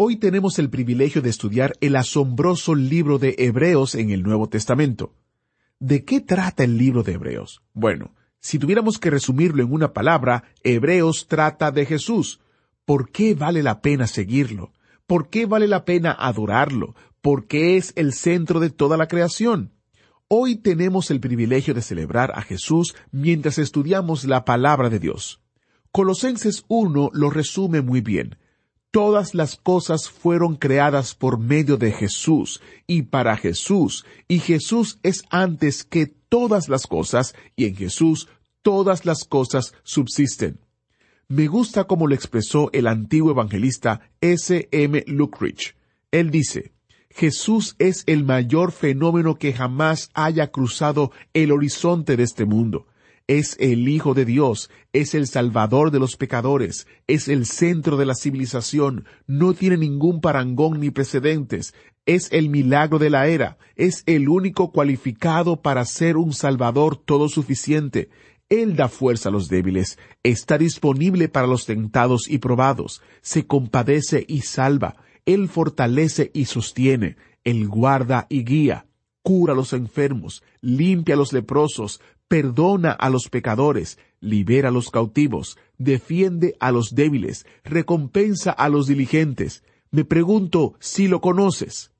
Hoy tenemos el privilegio de estudiar el asombroso libro de Hebreos en el Nuevo Testamento. ¿De qué trata el libro de Hebreos? Bueno, si tuviéramos que resumirlo en una palabra, Hebreos trata de Jesús. ¿Por qué vale la pena seguirlo? ¿Por qué vale la pena adorarlo? Porque es el centro de toda la creación. Hoy tenemos el privilegio de celebrar a Jesús mientras estudiamos la palabra de Dios. Colosenses 1 lo resume muy bien. Todas las cosas fueron creadas por medio de Jesús y para Jesús, y Jesús es antes que todas las cosas, y en Jesús todas las cosas subsisten. Me gusta como lo expresó el antiguo evangelista S. M. Luckridge. Él dice, Jesús es el mayor fenómeno que jamás haya cruzado el horizonte de este mundo es el Hijo de Dios, es el Salvador de los pecadores, es el centro de la civilización, no tiene ningún parangón ni precedentes, es el milagro de la era, es el único cualificado para ser un Salvador todo suficiente. Él da fuerza a los débiles, está disponible para los tentados y probados, se compadece y salva, Él fortalece y sostiene, Él guarda y guía, cura a los enfermos, limpia a los leprosos, perdona a los pecadores, libera a los cautivos, defiende a los débiles, recompensa a los diligentes. Me pregunto si lo conoces.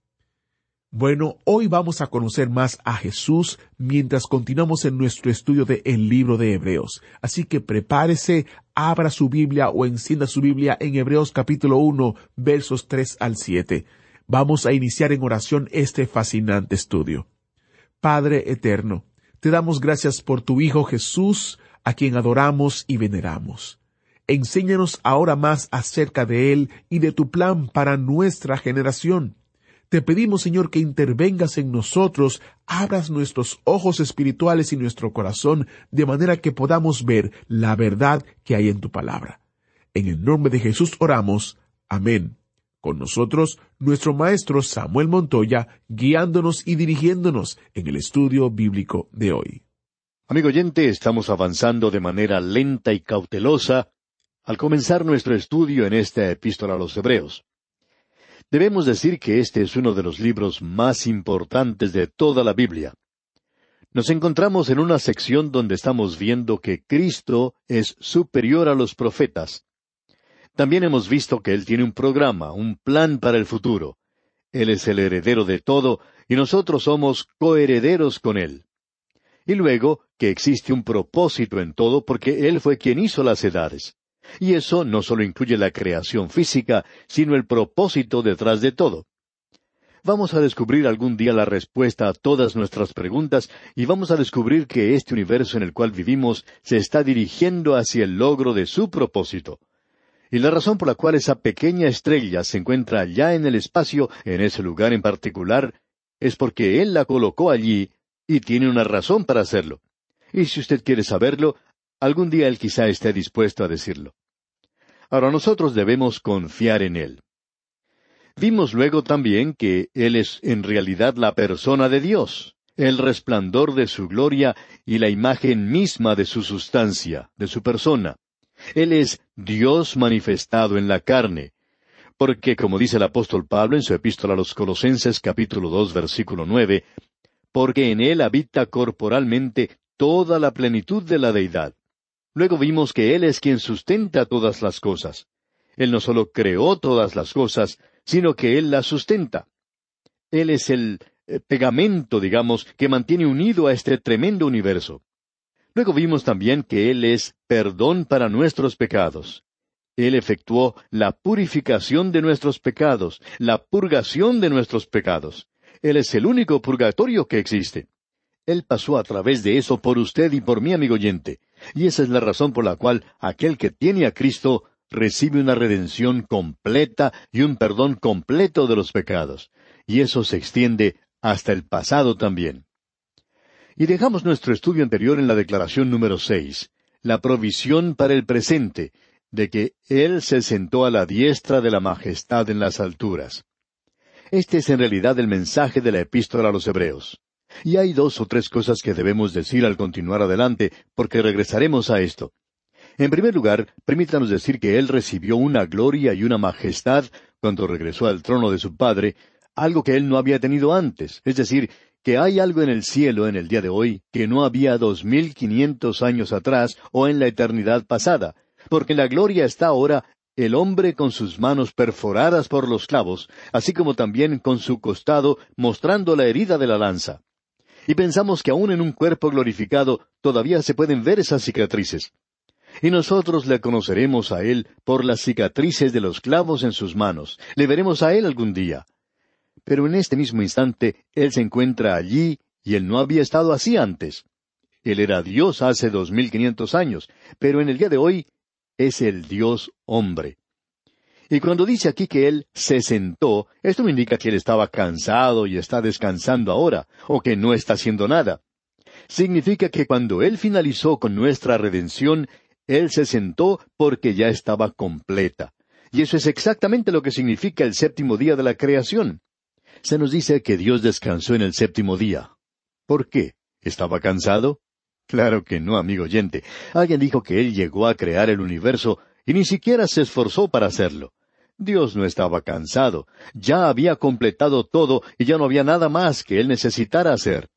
Bueno, hoy vamos a conocer más a Jesús mientras continuamos en nuestro estudio de El libro de Hebreos. Así que prepárese, abra su Biblia o encienda su Biblia en Hebreos capítulo 1, versos 3 al 7. Vamos a iniciar en oración este fascinante estudio. Padre eterno, te damos gracias por tu Hijo Jesús, a quien adoramos y veneramos. Enséñanos ahora más acerca de Él y de tu plan para nuestra generación. Te pedimos, Señor, que intervengas en nosotros, abras nuestros ojos espirituales y nuestro corazón, de manera que podamos ver la verdad que hay en tu palabra. En el nombre de Jesús oramos. Amén. Con nosotros, nuestro maestro Samuel Montoya, guiándonos y dirigiéndonos en el estudio bíblico de hoy. Amigo oyente, estamos avanzando de manera lenta y cautelosa al comenzar nuestro estudio en esta epístola a los Hebreos. Debemos decir que este es uno de los libros más importantes de toda la Biblia. Nos encontramos en una sección donde estamos viendo que Cristo es superior a los profetas. También hemos visto que Él tiene un programa, un plan para el futuro. Él es el heredero de todo y nosotros somos coherederos con Él. Y luego que existe un propósito en todo porque Él fue quien hizo las edades. Y eso no solo incluye la creación física, sino el propósito detrás de todo. Vamos a descubrir algún día la respuesta a todas nuestras preguntas y vamos a descubrir que este universo en el cual vivimos se está dirigiendo hacia el logro de su propósito. Y la razón por la cual esa pequeña estrella se encuentra allá en el espacio, en ese lugar en particular, es porque Él la colocó allí y tiene una razón para hacerlo. Y si usted quiere saberlo, algún día Él quizá esté dispuesto a decirlo. Ahora nosotros debemos confiar en Él. Vimos luego también que Él es en realidad la persona de Dios, el resplandor de su gloria y la imagen misma de su sustancia, de su persona. Él es Dios manifestado en la carne. Porque, como dice el apóstol Pablo en su epístola a los Colosenses capítulo dos versículo nueve, porque en Él habita corporalmente toda la plenitud de la deidad. Luego vimos que Él es quien sustenta todas las cosas. Él no solo creó todas las cosas, sino que Él las sustenta. Él es el eh, pegamento, digamos, que mantiene unido a este tremendo universo. Luego vimos también que Él es perdón para nuestros pecados. Él efectuó la purificación de nuestros pecados, la purgación de nuestros pecados. Él es el único purgatorio que existe. Él pasó a través de eso por usted y por mí, amigo oyente. Y esa es la razón por la cual aquel que tiene a Cristo recibe una redención completa y un perdón completo de los pecados. Y eso se extiende hasta el pasado también. Y dejamos nuestro estudio anterior en la declaración número seis, la provisión para el presente, de que Él se sentó a la diestra de la majestad en las alturas. Este es en realidad el mensaje de la epístola a los Hebreos. Y hay dos o tres cosas que debemos decir al continuar adelante, porque regresaremos a esto. En primer lugar, permítanos decir que Él recibió una gloria y una majestad cuando regresó al trono de su Padre, algo que Él no había tenido antes, es decir, que hay algo en el cielo en el día de hoy que no había dos mil quinientos años atrás o en la eternidad pasada, porque en la gloria está ahora el hombre con sus manos perforadas por los clavos, así como también con su costado mostrando la herida de la lanza. Y pensamos que aún en un cuerpo glorificado todavía se pueden ver esas cicatrices y nosotros le conoceremos a Él por las cicatrices de los clavos en sus manos. Le veremos a Él algún día. Pero en este mismo instante Él se encuentra allí y Él no había estado así antes. Él era Dios hace dos mil quinientos años, pero en el día de hoy es el Dios hombre. Y cuando dice aquí que Él se sentó, esto no indica que Él estaba cansado y está descansando ahora, o que no está haciendo nada. Significa que cuando Él finalizó con nuestra redención, él se sentó porque ya estaba completa. Y eso es exactamente lo que significa el séptimo día de la creación. Se nos dice que Dios descansó en el séptimo día. ¿Por qué? ¿Estaba cansado? Claro que no, amigo oyente. Alguien dijo que Él llegó a crear el universo y ni siquiera se esforzó para hacerlo. Dios no estaba cansado, ya había completado todo y ya no había nada más que Él necesitara hacer.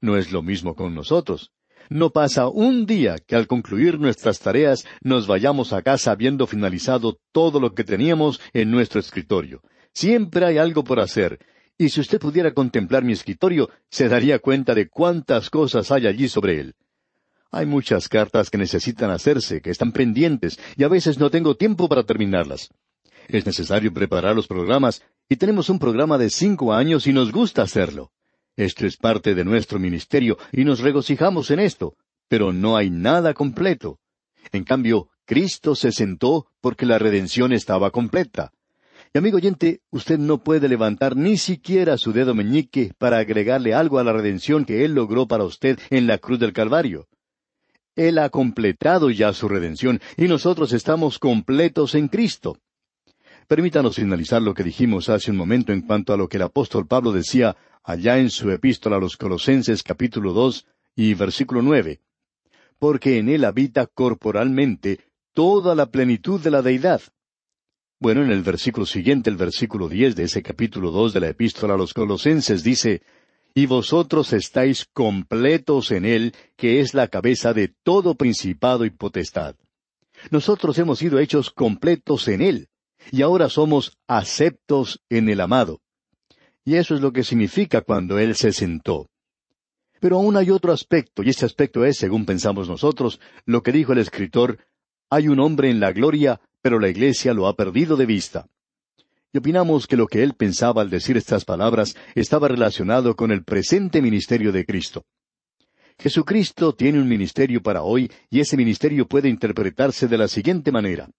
No es lo mismo con nosotros. No pasa un día que al concluir nuestras tareas nos vayamos a casa habiendo finalizado todo lo que teníamos en nuestro escritorio. Siempre hay algo por hacer, y si usted pudiera contemplar mi escritorio, se daría cuenta de cuántas cosas hay allí sobre él. Hay muchas cartas que necesitan hacerse, que están pendientes, y a veces no tengo tiempo para terminarlas. Es necesario preparar los programas, y tenemos un programa de cinco años y nos gusta hacerlo. Esto es parte de nuestro ministerio y nos regocijamos en esto, pero no hay nada completo. En cambio, Cristo se sentó porque la redención estaba completa. Y amigo oyente, usted no puede levantar ni siquiera su dedo meñique para agregarle algo a la redención que Él logró para usted en la cruz del Calvario. Él ha completado ya su redención y nosotros estamos completos en Cristo. Permítanos finalizar lo que dijimos hace un momento en cuanto a lo que el apóstol Pablo decía allá en su epístola a los Colosenses capítulo dos y versículo nueve. Porque en él habita corporalmente toda la plenitud de la deidad. Bueno, en el versículo siguiente, el versículo diez de ese capítulo dos de la epístola a los Colosenses dice, Y vosotros estáis completos en él, que es la cabeza de todo principado y potestad. Nosotros hemos sido hechos completos en él y ahora somos aceptos en el amado. Y eso es lo que significa cuando Él se sentó. Pero aún hay otro aspecto, y este aspecto es, según pensamos nosotros, lo que dijo el escritor, hay un hombre en la gloria, pero la iglesia lo ha perdido de vista. Y opinamos que lo que él pensaba al decir estas palabras estaba relacionado con el presente ministerio de Cristo. Jesucristo tiene un ministerio para hoy y ese ministerio puede interpretarse de la siguiente manera.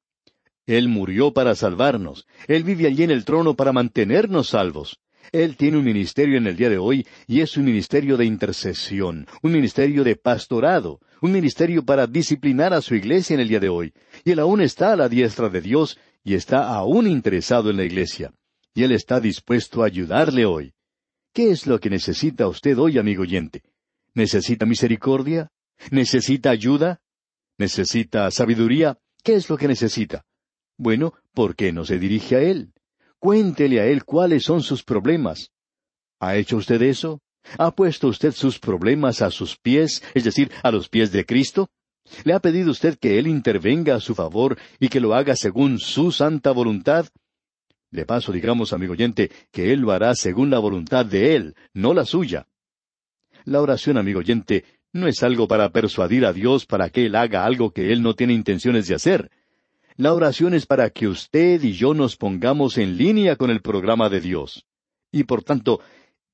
Él murió para salvarnos. Él vive allí en el trono para mantenernos salvos. Él tiene un ministerio en el día de hoy y es un ministerio de intercesión, un ministerio de pastorado, un ministerio para disciplinar a su iglesia en el día de hoy. Y él aún está a la diestra de Dios y está aún interesado en la iglesia. Y él está dispuesto a ayudarle hoy. ¿Qué es lo que necesita usted hoy, amigo oyente? ¿Necesita misericordia? ¿Necesita ayuda? ¿Necesita sabiduría? ¿Qué es lo que necesita? Bueno, ¿por qué no se dirige a Él? Cuéntele a Él cuáles son sus problemas. ¿Ha hecho usted eso? ¿Ha puesto usted sus problemas a sus pies, es decir, a los pies de Cristo? ¿Le ha pedido usted que Él intervenga a su favor y que lo haga según su santa voluntad? De paso, digamos, amigo oyente, que Él lo hará según la voluntad de Él, no la suya. La oración, amigo oyente, no es algo para persuadir a Dios para que Él haga algo que Él no tiene intenciones de hacer. La oración es para que usted y yo nos pongamos en línea con el programa de Dios. Y por tanto,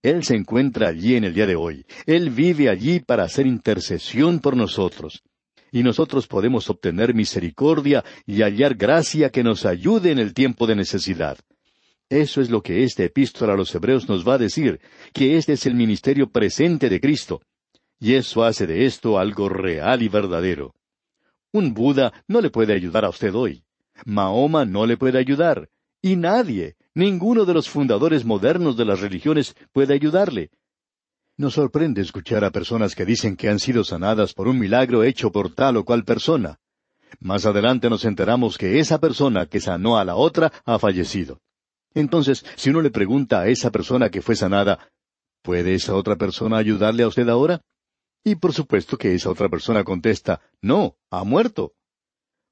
Él se encuentra allí en el día de hoy. Él vive allí para hacer intercesión por nosotros. y nosotros podemos obtener misericordia y hallar gracia que nos ayude en el tiempo de necesidad. Eso es lo que esta epístola a los Hebreos nos va a decir, que este es el ministerio presente de Cristo. Y eso hace de esto algo real y verdadero. Un Buda no le puede ayudar a usted hoy. Mahoma no le puede ayudar. Y nadie, ninguno de los fundadores modernos de las religiones puede ayudarle. Nos sorprende escuchar a personas que dicen que han sido sanadas por un milagro hecho por tal o cual persona. Más adelante nos enteramos que esa persona que sanó a la otra ha fallecido. Entonces, si uno le pregunta a esa persona que fue sanada, ¿puede esa otra persona ayudarle a usted ahora? Y por supuesto que esa otra persona contesta, no, ha muerto.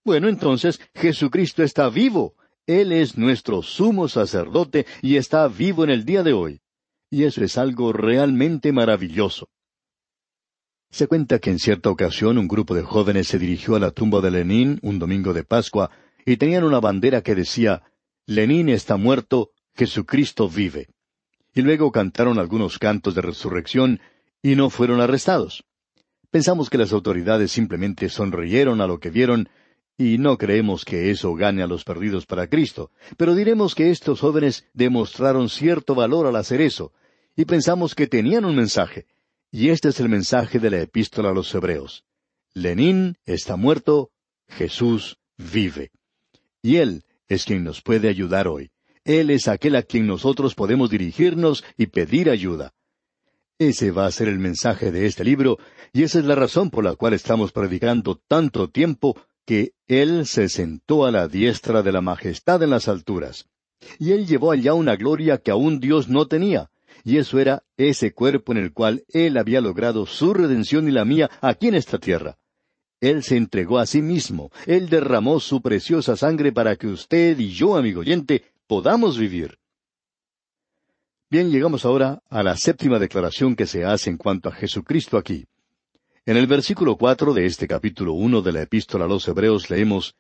Bueno, entonces Jesucristo está vivo. Él es nuestro sumo sacerdote y está vivo en el día de hoy. Y eso es algo realmente maravilloso. Se cuenta que en cierta ocasión un grupo de jóvenes se dirigió a la tumba de Lenin un domingo de Pascua y tenían una bandera que decía Lenin está muerto, Jesucristo vive. Y luego cantaron algunos cantos de resurrección y no fueron arrestados. Pensamos que las autoridades simplemente sonrieron a lo que vieron y no creemos que eso gane a los perdidos para Cristo, pero diremos que estos jóvenes demostraron cierto valor al hacer eso, y pensamos que tenían un mensaje, y este es el mensaje de la epístola a los Hebreos. Lenin está muerto, Jesús vive. Y Él es quien nos puede ayudar hoy. Él es aquel a quien nosotros podemos dirigirnos y pedir ayuda. Ese va a ser el mensaje de este libro, y esa es la razón por la cual estamos predicando tanto tiempo que Él se sentó a la diestra de la majestad en las alturas. Y Él llevó allá una gloria que aún Dios no tenía, y eso era ese cuerpo en el cual Él había logrado su redención y la mía aquí en esta tierra. Él se entregó a sí mismo, Él derramó su preciosa sangre para que usted y yo, amigo oyente, podamos vivir. Bien, llegamos ahora a la séptima declaración que se hace en cuanto a Jesucristo aquí. En el versículo cuatro de este capítulo uno de la Epístola a los Hebreos leemos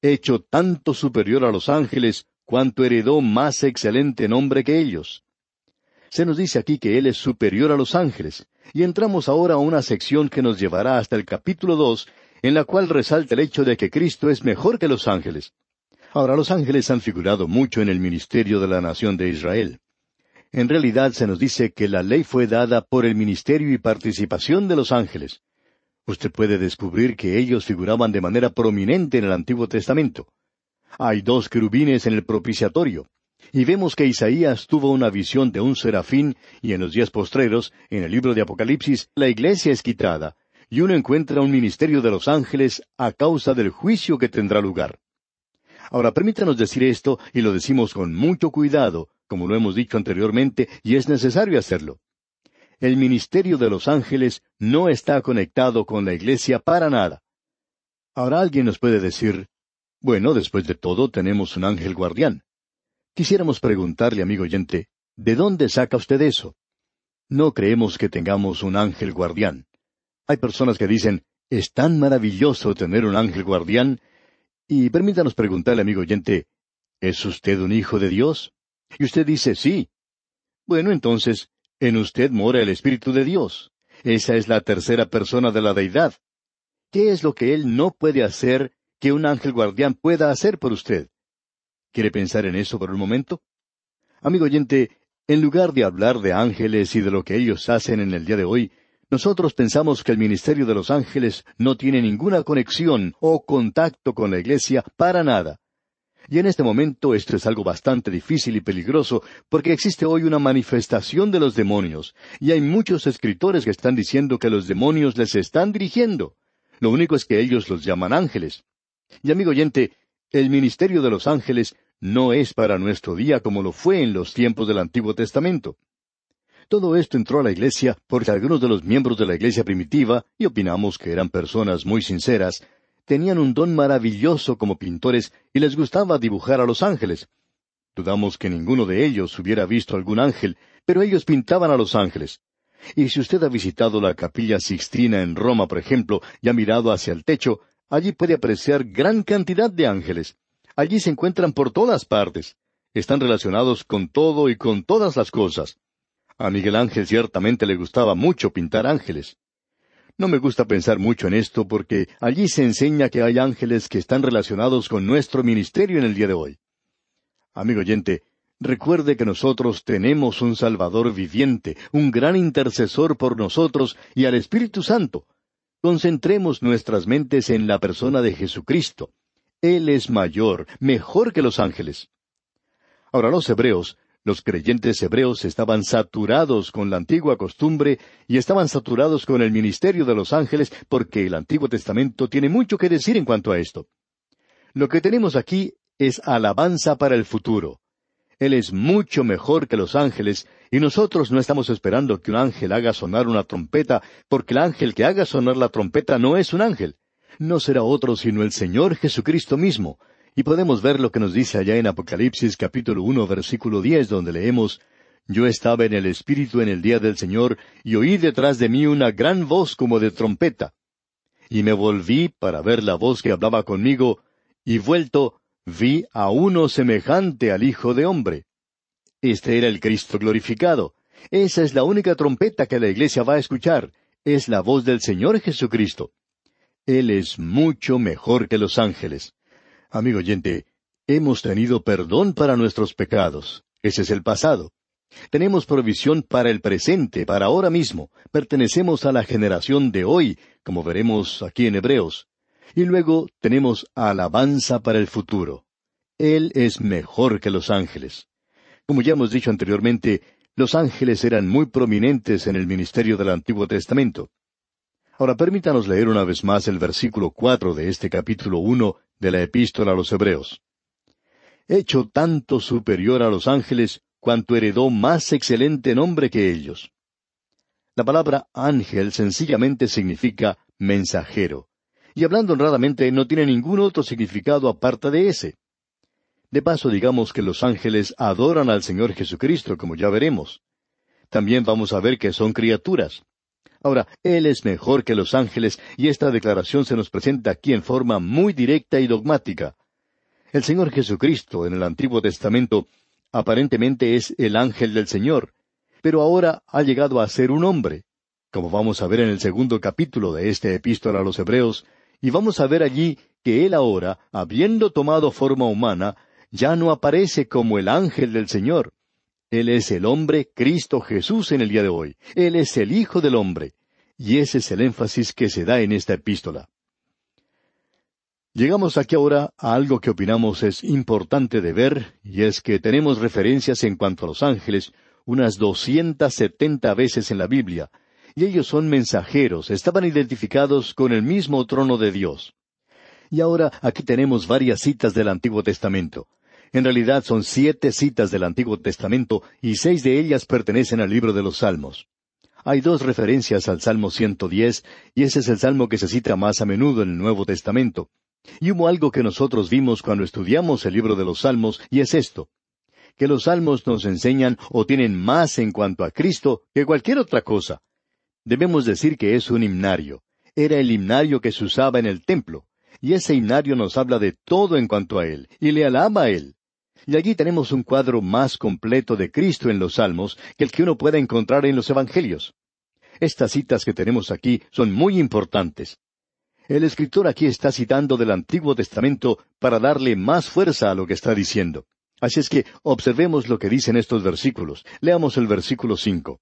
Hecho tanto superior a los ángeles, cuanto heredó más excelente nombre que ellos. Se nos dice aquí que Él es superior a los ángeles, y entramos ahora a una sección que nos llevará hasta el capítulo dos, en la cual resalta el hecho de que Cristo es mejor que los ángeles. Ahora, los ángeles han figurado mucho en el ministerio de la nación de Israel. En realidad se nos dice que la ley fue dada por el ministerio y participación de los ángeles. Usted puede descubrir que ellos figuraban de manera prominente en el Antiguo Testamento. Hay dos querubines en el propiciatorio. Y vemos que Isaías tuvo una visión de un serafín, y en los días postreros, en el libro de Apocalipsis, la iglesia es quitada, y uno encuentra un ministerio de los ángeles a causa del juicio que tendrá lugar. Ahora, permítanos decir esto, y lo decimos con mucho cuidado, como lo hemos dicho anteriormente, y es necesario hacerlo. El ministerio de los ángeles no está conectado con la iglesia para nada. Ahora alguien nos puede decir, bueno, después de todo tenemos un ángel guardián. Quisiéramos preguntarle, amigo oyente, ¿de dónde saca usted eso? No creemos que tengamos un ángel guardián. Hay personas que dicen, es tan maravilloso tener un ángel guardián, y permítanos preguntarle, amigo oyente, ¿es usted un hijo de Dios? Y usted dice sí. Bueno, entonces, en usted mora el Espíritu de Dios. Esa es la tercera persona de la deidad. ¿Qué es lo que Él no puede hacer que un ángel guardián pueda hacer por usted? ¿Quiere pensar en eso por un momento? Amigo oyente, en lugar de hablar de ángeles y de lo que ellos hacen en el día de hoy, nosotros pensamos que el ministerio de los ángeles no tiene ninguna conexión o contacto con la iglesia para nada. Y en este momento esto es algo bastante difícil y peligroso, porque existe hoy una manifestación de los demonios, y hay muchos escritores que están diciendo que los demonios les están dirigiendo. Lo único es que ellos los llaman ángeles. Y amigo oyente, el ministerio de los ángeles no es para nuestro día como lo fue en los tiempos del Antiguo Testamento. Todo esto entró a la iglesia porque algunos de los miembros de la iglesia primitiva, y opinamos que eran personas muy sinceras, tenían un don maravilloso como pintores y les gustaba dibujar a los ángeles. Dudamos que ninguno de ellos hubiera visto algún ángel, pero ellos pintaban a los ángeles. Y si usted ha visitado la capilla Sixtina en Roma, por ejemplo, y ha mirado hacia el techo, allí puede apreciar gran cantidad de ángeles. Allí se encuentran por todas partes. Están relacionados con todo y con todas las cosas. A Miguel Ángel ciertamente le gustaba mucho pintar ángeles. No me gusta pensar mucho en esto porque allí se enseña que hay ángeles que están relacionados con nuestro ministerio en el día de hoy. Amigo oyente, recuerde que nosotros tenemos un Salvador viviente, un gran intercesor por nosotros y al Espíritu Santo. Concentremos nuestras mentes en la persona de Jesucristo. Él es mayor, mejor que los ángeles. Ahora los hebreos los creyentes hebreos estaban saturados con la antigua costumbre y estaban saturados con el ministerio de los ángeles porque el Antiguo Testamento tiene mucho que decir en cuanto a esto. Lo que tenemos aquí es alabanza para el futuro. Él es mucho mejor que los ángeles y nosotros no estamos esperando que un ángel haga sonar una trompeta porque el ángel que haga sonar la trompeta no es un ángel. No será otro sino el Señor Jesucristo mismo, y podemos ver lo que nos dice allá en Apocalipsis capítulo uno versículo diez, donde leemos Yo estaba en el Espíritu en el día del Señor, y oí detrás de mí una gran voz como de trompeta. Y me volví para ver la voz que hablaba conmigo, y vuelto vi a uno semejante al Hijo de hombre. Este era el Cristo glorificado. Esa es la única trompeta que la iglesia va a escuchar. Es la voz del Señor Jesucristo. Él es mucho mejor que los ángeles. Amigo oyente, hemos tenido perdón para nuestros pecados. Ese es el pasado. Tenemos provisión para el presente, para ahora mismo. Pertenecemos a la generación de hoy, como veremos aquí en Hebreos. Y luego tenemos alabanza para el futuro. Él es mejor que los ángeles. Como ya hemos dicho anteriormente, los ángeles eran muy prominentes en el ministerio del Antiguo Testamento. Ahora permítanos leer una vez más el versículo cuatro de este capítulo uno de la epístola a los Hebreos. Hecho tanto superior a los ángeles, cuanto heredó más excelente nombre que ellos. La palabra ángel sencillamente significa mensajero, y hablando honradamente no tiene ningún otro significado aparte de ese. De paso digamos que los ángeles adoran al Señor Jesucristo, como ya veremos. También vamos a ver que son criaturas. Ahora, Él es mejor que los ángeles y esta declaración se nos presenta aquí en forma muy directa y dogmática. El Señor Jesucristo en el Antiguo Testamento aparentemente es el ángel del Señor, pero ahora ha llegado a ser un hombre, como vamos a ver en el segundo capítulo de este epístola a los Hebreos, y vamos a ver allí que Él ahora, habiendo tomado forma humana, ya no aparece como el ángel del Señor, él es el hombre Cristo Jesús en el día de hoy. Él es el Hijo del hombre. Y ese es el énfasis que se da en esta epístola. Llegamos aquí ahora a algo que opinamos es importante de ver, y es que tenemos referencias en cuanto a los ángeles unas doscientas setenta veces en la Biblia, y ellos son mensajeros, estaban identificados con el mismo trono de Dios. Y ahora aquí tenemos varias citas del Antiguo Testamento. En realidad son siete citas del Antiguo Testamento y seis de ellas pertenecen al libro de los Salmos. Hay dos referencias al Salmo 110 y ese es el salmo que se cita más a menudo en el Nuevo Testamento. Y hubo algo que nosotros vimos cuando estudiamos el libro de los Salmos y es esto, que los Salmos nos enseñan o tienen más en cuanto a Cristo que cualquier otra cosa. Debemos decir que es un himnario. Era el himnario que se usaba en el templo. Y ese himnario nos habla de todo en cuanto a Él, y le alaba a Él. Y allí tenemos un cuadro más completo de Cristo en los Salmos que el que uno pueda encontrar en los Evangelios. Estas citas que tenemos aquí son muy importantes. El escritor aquí está citando del Antiguo Testamento para darle más fuerza a lo que está diciendo. Así es que observemos lo que dicen estos versículos. Leamos el versículo cinco.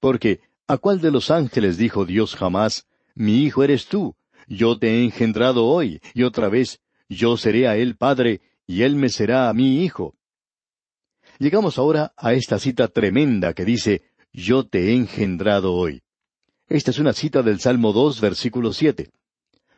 Porque, ¿a cuál de los ángeles dijo Dios jamás, Mi hijo eres tú, yo te he engendrado hoy, y otra vez, yo seré a él padre, y él me será a mí hijo. Llegamos ahora a esta cita tremenda que dice, Yo te he engendrado hoy. Esta es una cita del Salmo dos, versículo siete.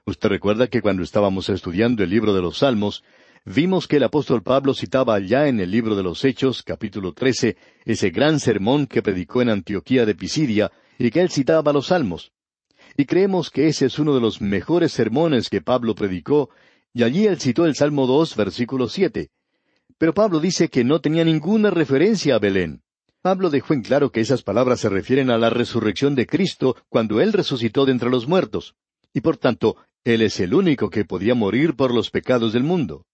Usted recuerda que cuando estábamos estudiando el libro de los Salmos, vimos que el apóstol Pablo citaba ya en el libro de los Hechos, capítulo trece, ese gran sermón que predicó en Antioquía de Pisidia, y que él citaba los Salmos. Y creemos que ese es uno de los mejores sermones que Pablo predicó y allí él citó el Salmo dos, versículo siete. Pero Pablo dice que no tenía ninguna referencia a Belén. Pablo dejó en claro que esas palabras se refieren a la resurrección de Cristo cuando Él resucitó de entre los muertos. Y por tanto, Él es el único que podía morir por los pecados del mundo.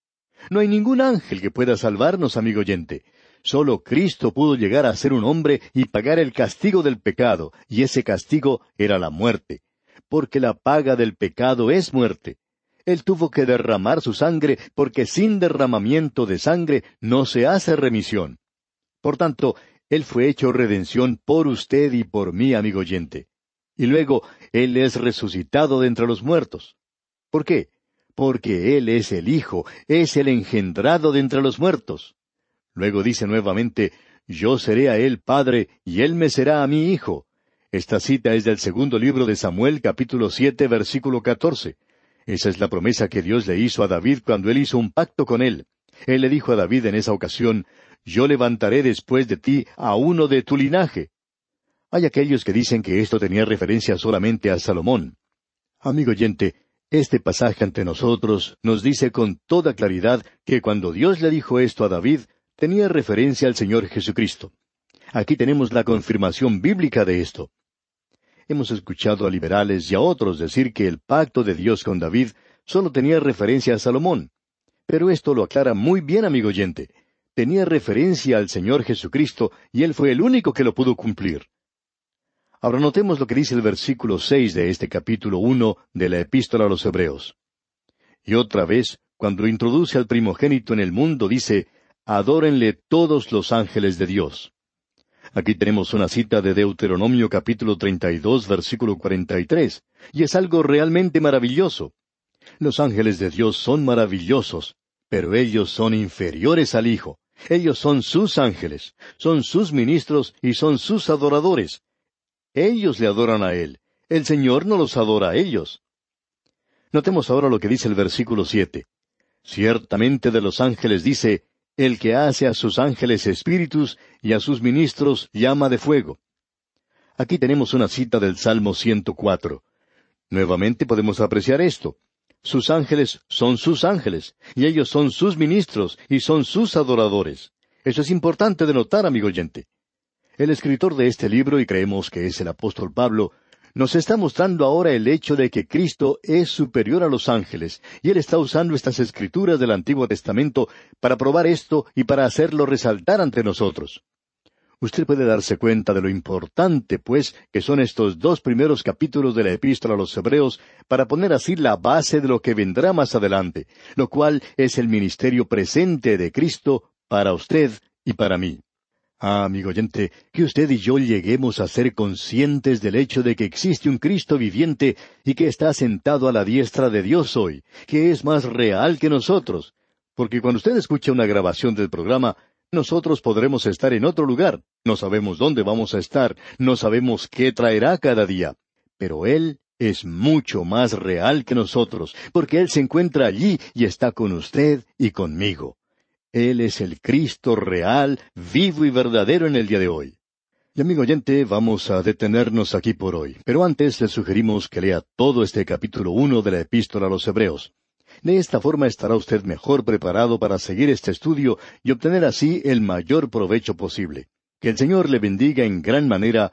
No hay ningún ángel que pueda salvarnos, amigo oyente. Solo Cristo pudo llegar a ser un hombre y pagar el castigo del pecado, y ese castigo era la muerte. porque la paga del pecado es muerte. Él tuvo que derramar su sangre, porque sin derramamiento de sangre no se hace remisión. Por tanto, Él fue hecho redención por usted y por mí, amigo oyente. Y luego, Él es resucitado de entre los muertos. ¿Por qué? Porque Él es el Hijo, es el engendrado de entre los muertos. Luego dice nuevamente, Yo seré a Él Padre, y Él me será a mí Hijo. Esta cita es del segundo libro de Samuel capítulo siete versículo catorce. Esa es la promesa que Dios le hizo a David cuando él hizo un pacto con él. Él le dijo a David en esa ocasión, Yo levantaré después de ti a uno de tu linaje. Hay aquellos que dicen que esto tenía referencia solamente a Salomón. Amigo oyente, este pasaje ante nosotros nos dice con toda claridad que cuando Dios le dijo esto a David, tenía referencia al Señor Jesucristo. Aquí tenemos la confirmación bíblica de esto. Hemos escuchado a liberales y a otros decir que el pacto de Dios con David solo tenía referencia a Salomón. Pero esto lo aclara muy bien, amigo oyente. Tenía referencia al Señor Jesucristo y Él fue el único que lo pudo cumplir. Ahora notemos lo que dice el versículo seis de este capítulo uno de la Epístola a los Hebreos. Y otra vez, cuando introduce al primogénito en el mundo, dice, Adórenle todos los ángeles de Dios. Aquí tenemos una cita de Deuteronomio capítulo 32 versículo 43, y es algo realmente maravilloso. Los ángeles de Dios son maravillosos, pero ellos son inferiores al Hijo. Ellos son sus ángeles, son sus ministros y son sus adoradores. Ellos le adoran a Él. El Señor no los adora a ellos. Notemos ahora lo que dice el versículo siete. Ciertamente de los ángeles dice, el que hace a sus ángeles espíritus y a sus ministros llama de fuego. Aquí tenemos una cita del Salmo 104. Nuevamente podemos apreciar esto. Sus ángeles son sus ángeles, y ellos son sus ministros, y son sus adoradores. Eso es importante de notar, amigo oyente. El escritor de este libro, y creemos que es el apóstol Pablo, nos está mostrando ahora el hecho de que Cristo es superior a los ángeles, y Él está usando estas escrituras del Antiguo Testamento para probar esto y para hacerlo resaltar ante nosotros. Usted puede darse cuenta de lo importante, pues, que son estos dos primeros capítulos de la epístola a los Hebreos para poner así la base de lo que vendrá más adelante, lo cual es el ministerio presente de Cristo para usted y para mí. Ah, amigo oyente, que usted y yo lleguemos a ser conscientes del hecho de que existe un Cristo viviente y que está sentado a la diestra de Dios hoy, que es más real que nosotros. Porque cuando usted escucha una grabación del programa, nosotros podremos estar en otro lugar, no sabemos dónde vamos a estar, no sabemos qué traerá cada día. Pero Él es mucho más real que nosotros, porque Él se encuentra allí y está con usted y conmigo. Él es el Cristo real, vivo y verdadero en el día de hoy. Y amigo oyente, vamos a detenernos aquí por hoy, pero antes le sugerimos que lea todo este capítulo uno de la epístola a los Hebreos. De esta forma estará usted mejor preparado para seguir este estudio y obtener así el mayor provecho posible. Que el Señor le bendiga en gran manera